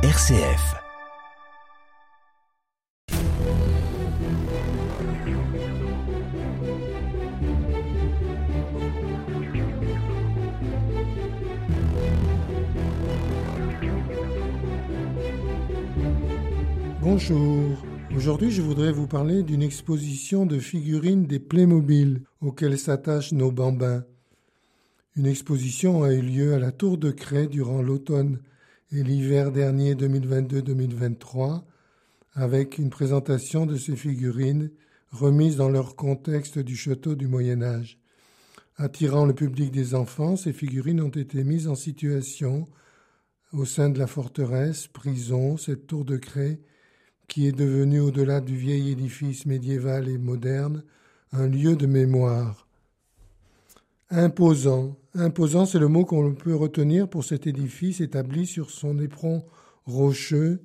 RCF. Bonjour. Aujourd'hui, je voudrais vous parler d'une exposition de figurines des Playmobil auxquelles s'attachent nos bambins. Une exposition a eu lieu à la Tour de Cray durant l'automne l'hiver dernier 2022-2023 avec une présentation de ces figurines remises dans leur contexte du château du Moyen Âge. Attirant le public des enfants, ces figurines ont été mises en situation au sein de la forteresse, prison, cette tour de craie qui est devenue au-delà du vieil édifice médiéval et moderne un lieu de mémoire. Imposant. Imposant, c'est le mot qu'on peut retenir pour cet édifice établi sur son éperon rocheux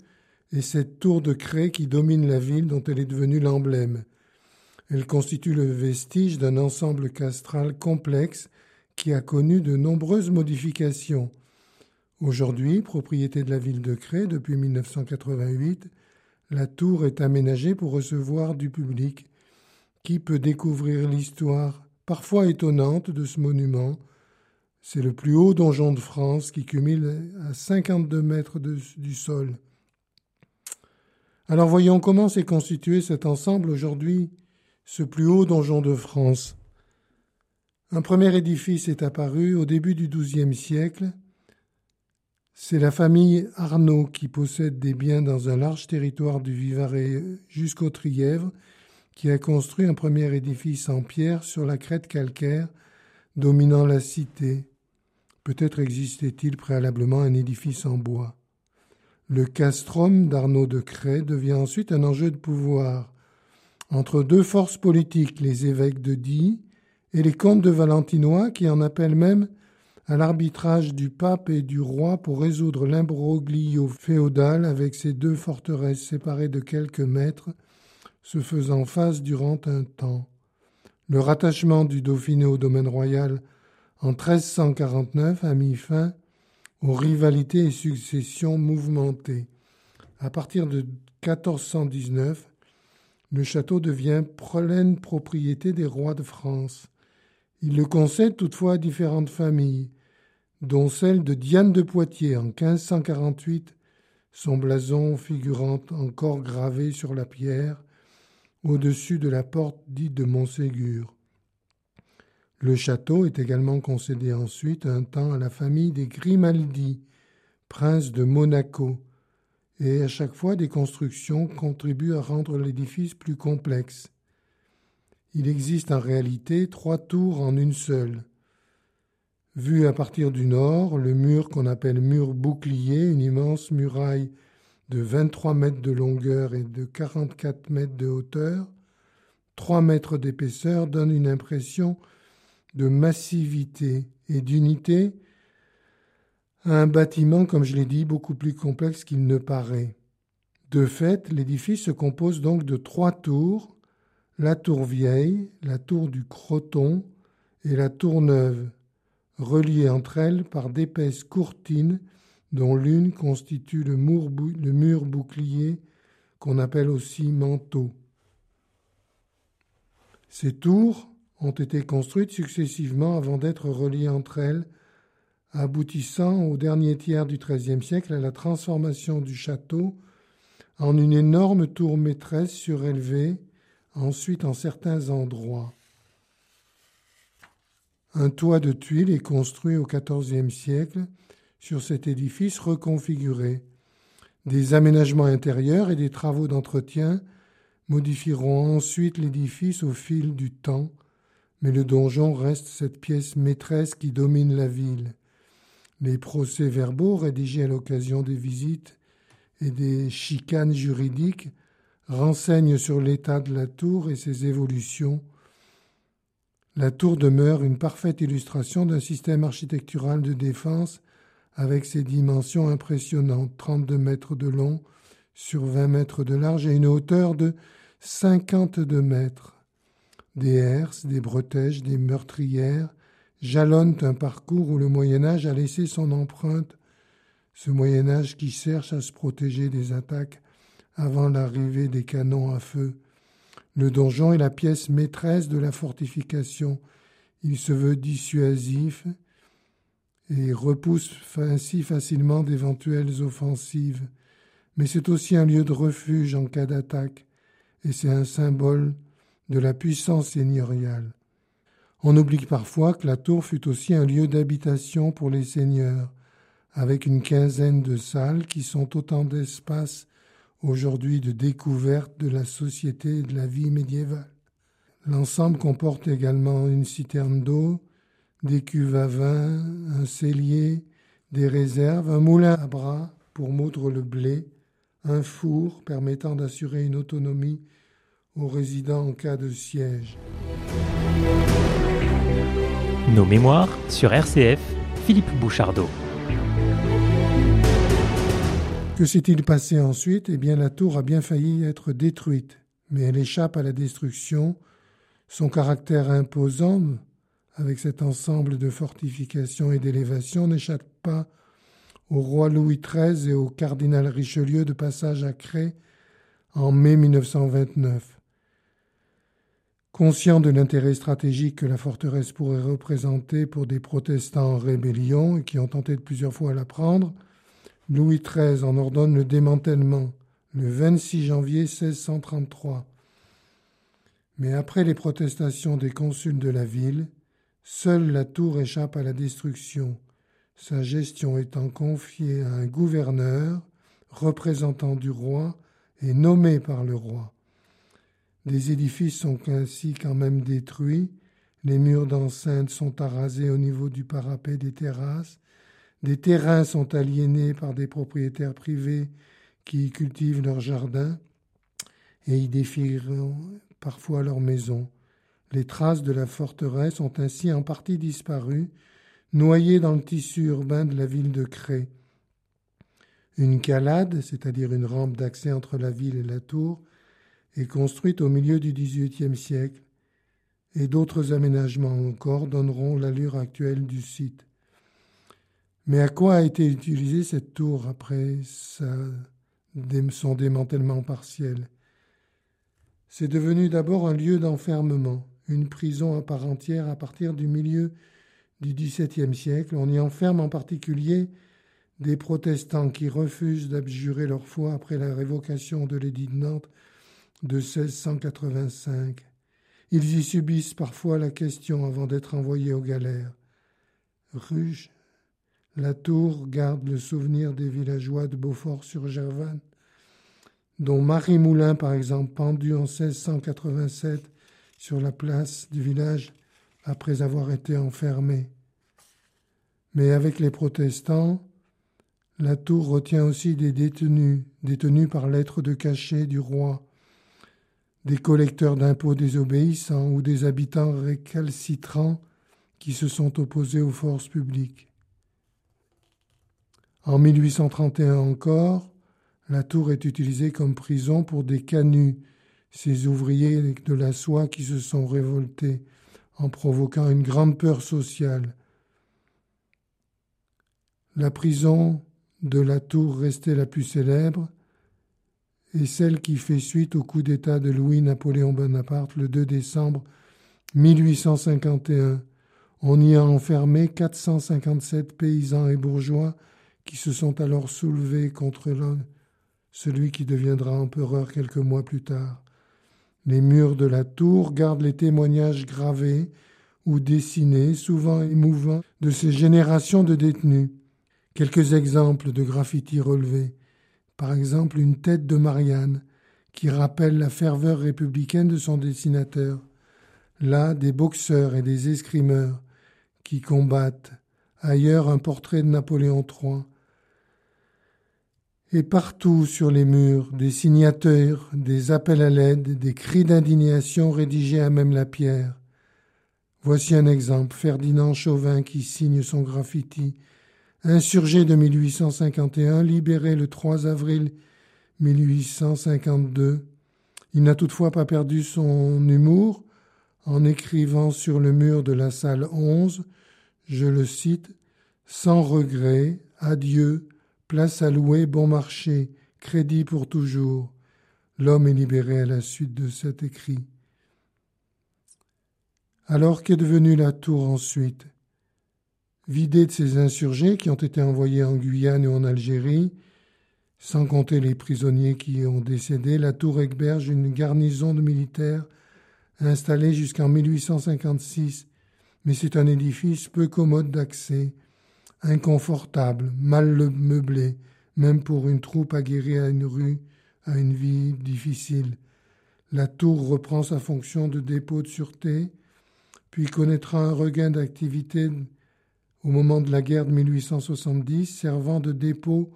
et cette tour de craie qui domine la ville dont elle est devenue l'emblème. Elle constitue le vestige d'un ensemble castral complexe qui a connu de nombreuses modifications. Aujourd'hui, propriété de la ville de Cray depuis 1988, la tour est aménagée pour recevoir du public qui peut découvrir l'histoire parfois étonnante de ce monument. C'est le plus haut donjon de France qui cumule à 52 mètres du sol. Alors voyons comment s'est constitué cet ensemble aujourd'hui, ce plus haut donjon de France. Un premier édifice est apparu au début du XIIe siècle. C'est la famille Arnaud qui possède des biens dans un large territoire du Vivarais jusqu'au Trièvre qui a construit un premier édifice en pierre sur la crête calcaire dominant la cité. Peut-être existait-il préalablement un édifice en bois. Le castrum d'Arnaud de Cray devient ensuite un enjeu de pouvoir entre deux forces politiques, les évêques de Die et les comtes de Valentinois, qui en appellent même à l'arbitrage du pape et du roi pour résoudre l'imbroglio féodal avec ces deux forteresses séparées de quelques mètres se faisant face durant un temps. Le rattachement du Dauphiné au domaine royal en 1349 a mis fin aux rivalités et successions mouvementées. À partir de 1419, le château devient pleine propriété des rois de France. Il le concède toutefois à différentes familles, dont celle de Diane de Poitiers en 1548, son blason figurant encore gravé sur la pierre, au-dessus de la porte dite de Montségur. Le château est également concédé ensuite un temps à la famille des Grimaldi, princes de Monaco, et à chaque fois des constructions contribuent à rendre l'édifice plus complexe. Il existe en réalité trois tours en une seule. Vu à partir du nord, le mur qu'on appelle mur bouclier, une immense muraille de 23 mètres de longueur et de 44 mètres de hauteur, 3 mètres d'épaisseur donne une impression de massivité et d'unité à un bâtiment, comme je l'ai dit, beaucoup plus complexe qu'il ne paraît. De fait, l'édifice se compose donc de trois tours, la tour vieille, la tour du Croton et la tour neuve, reliées entre elles par d'épaisses courtines dont l'une constitue le mur, bouclier qu'on appelle aussi manteau. Ces tours ont été construites successivement avant d'être reliées entre elles, aboutissant au dernier tiers du XIIIe siècle à la transformation du château en une énorme tour maîtresse surélevée, ensuite en certains endroits. Un toit de tuiles est construit au XIVe siècle sur cet édifice reconfiguré. Des aménagements intérieurs et des travaux d'entretien modifieront ensuite l'édifice au fil du temps, mais le donjon reste cette pièce maîtresse qui domine la ville. Les procès-verbaux rédigés à l'occasion des visites et des chicanes juridiques renseignent sur l'état de la tour et ses évolutions. La tour demeure une parfaite illustration d'un système architectural de défense avec ses dimensions impressionnantes, 32 mètres de long sur 20 mètres de large et une hauteur de 52 mètres. Des herses, des bretèches, des meurtrières jalonnent un parcours où le Moyen Âge a laissé son empreinte ce Moyen Âge qui cherche à se protéger des attaques avant l'arrivée des canons à feu. Le donjon est la pièce maîtresse de la fortification. Il se veut dissuasif et repousse ainsi facilement d'éventuelles offensives. Mais c'est aussi un lieu de refuge en cas d'attaque, et c'est un symbole de la puissance seigneuriale. On oublie parfois que la tour fut aussi un lieu d'habitation pour les seigneurs, avec une quinzaine de salles qui sont autant d'espaces aujourd'hui de découverte de la société et de la vie médiévale. L'ensemble comporte également une citerne d'eau, des cuves à vin, un cellier, des réserves, un moulin à bras pour moudre le blé, un four permettant d'assurer une autonomie aux résidents en cas de siège. Nos mémoires sur RCF, Philippe Bouchardot. Que s'est-il passé ensuite? Eh bien, la tour a bien failli être détruite, mais elle échappe à la destruction. Son caractère imposant, avec cet ensemble de fortifications et d'élévations, n'échappe pas au roi Louis XIII et au cardinal Richelieu de passage à Cré en mai 1929. Conscient de l'intérêt stratégique que la forteresse pourrait représenter pour des protestants en rébellion et qui ont tenté de plusieurs fois la prendre, Louis XIII en ordonne le démantèlement le 26 janvier 1633. Mais après les protestations des consuls de la ville, seule la tour échappe à la destruction, sa gestion étant confiée à un gouverneur, représentant du roi et nommé par le roi. Des édifices sont ainsi quand même détruits, les murs d'enceinte sont arasés au niveau du parapet des terrasses, des terrains sont aliénés par des propriétaires privés qui y cultivent leurs jardins et y défieront parfois leurs maisons. Les traces de la forteresse ont ainsi en partie disparu, noyées dans le tissu urbain de la ville de Cré. Une calade, c'est-à-dire une rampe d'accès entre la ville et la tour, est construite au milieu du XVIIIe siècle, et d'autres aménagements encore donneront l'allure actuelle du site. Mais à quoi a été utilisée cette tour après son démantèlement partiel? C'est devenu d'abord un lieu d'enfermement, une prison à part entière à partir du milieu du XVIIe siècle. On y enferme en particulier des protestants qui refusent d'abjurer leur foi après la révocation de l'édit de Nantes de 1685. Ils y subissent parfois la question avant d'être envoyés aux galères. Ruge, la tour garde le souvenir des villageois de Beaufort-sur-Gervanne, dont Marie Moulin, par exemple, pendu en 1687 sur la place du village après avoir été enfermé. Mais avec les protestants, la tour retient aussi des détenus, détenus par lettre de cachet du roi, des collecteurs d'impôts désobéissants ou des habitants récalcitrants qui se sont opposés aux forces publiques. En 1831 encore, la tour est utilisée comme prison pour des canuts, ces ouvriers de la soie qui se sont révoltés en provoquant une grande peur sociale. La prison de la tour restée la plus célèbre et celle qui fait suite au coup d'État de Louis-Napoléon Bonaparte le 2 décembre 1851. On y a enfermé 457 paysans et bourgeois qui se sont alors soulevés contre celui qui deviendra empereur quelques mois plus tard. Les murs de la tour gardent les témoignages gravés ou dessinés, souvent émouvants, de ces générations de détenus. Quelques exemples de graffitis relevés par exemple une tête de Marianne, qui rappelle la ferveur républicaine de son dessinateur. Là, des boxeurs et des escrimeurs qui combattent. Ailleurs, un portrait de Napoléon III. Et partout sur les murs, des signateurs, des appels à l'aide, des cris d'indignation rédigés à même la pierre. Voici un exemple, Ferdinand Chauvin qui signe son graffiti. Insurgé de 1851, libéré le 3 avril 1852, il n'a toutefois pas perdu son humour en écrivant sur le mur de la salle 11, je le cite, Sans regret, adieu, Place à louer, bon marché, crédit pour toujours. L'homme est libéré à la suite de cet écrit. Alors qu'est devenue la tour ensuite? Vidée de ses insurgés qui ont été envoyés en Guyane et en Algérie, sans compter les prisonniers qui ont décédé, la tour héberge une garnison de militaires installée jusqu'en 1856, mais c'est un édifice peu commode d'accès, inconfortable, mal meublé, même pour une troupe aguerrie à une rue, à une vie difficile. La tour reprend sa fonction de dépôt de sûreté, puis connaîtra un regain d'activité au moment de la guerre de 1870, servant de dépôt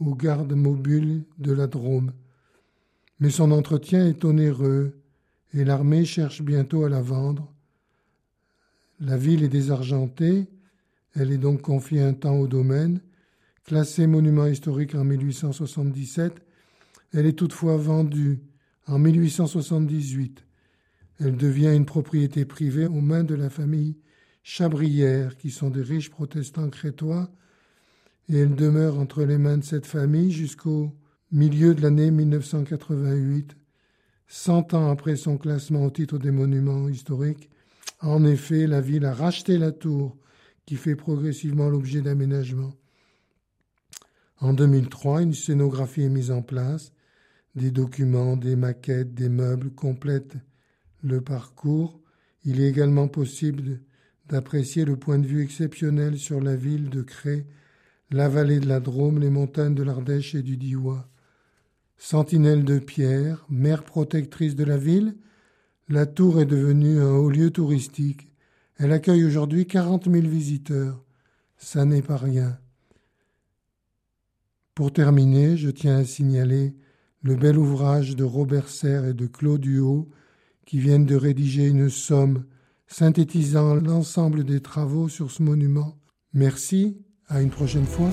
aux gardes mobiles de la Drôme. Mais son entretien est onéreux et l'armée cherche bientôt à la vendre. La ville est désargentée, elle est donc confiée un temps au domaine. Classée monument historique en 1877, elle est toutefois vendue en 1878. Elle devient une propriété privée aux mains de la famille Chabrière, qui sont des riches protestants crétois, et elle demeure entre les mains de cette famille jusqu'au milieu de l'année 1988, cent ans après son classement au titre des monuments historiques. En effet, la ville a racheté la tour, qui fait progressivement l'objet d'aménagements. En 2003, une scénographie est mise en place, des documents, des maquettes, des meubles complètent le parcours. Il est également possible d'apprécier le point de vue exceptionnel sur la ville de Cré, la vallée de la Drôme, les montagnes de l'Ardèche et du Diois. Sentinelle de pierre, mère protectrice de la ville, la tour est devenue un haut lieu touristique. Elle accueille aujourd'hui quarante mille visiteurs. Ça n'est pas rien. Pour terminer, je tiens à signaler le bel ouvrage de Robert Serre et de Claude Huot qui viennent de rédiger une somme synthétisant l'ensemble des travaux sur ce monument. Merci, à une prochaine fois.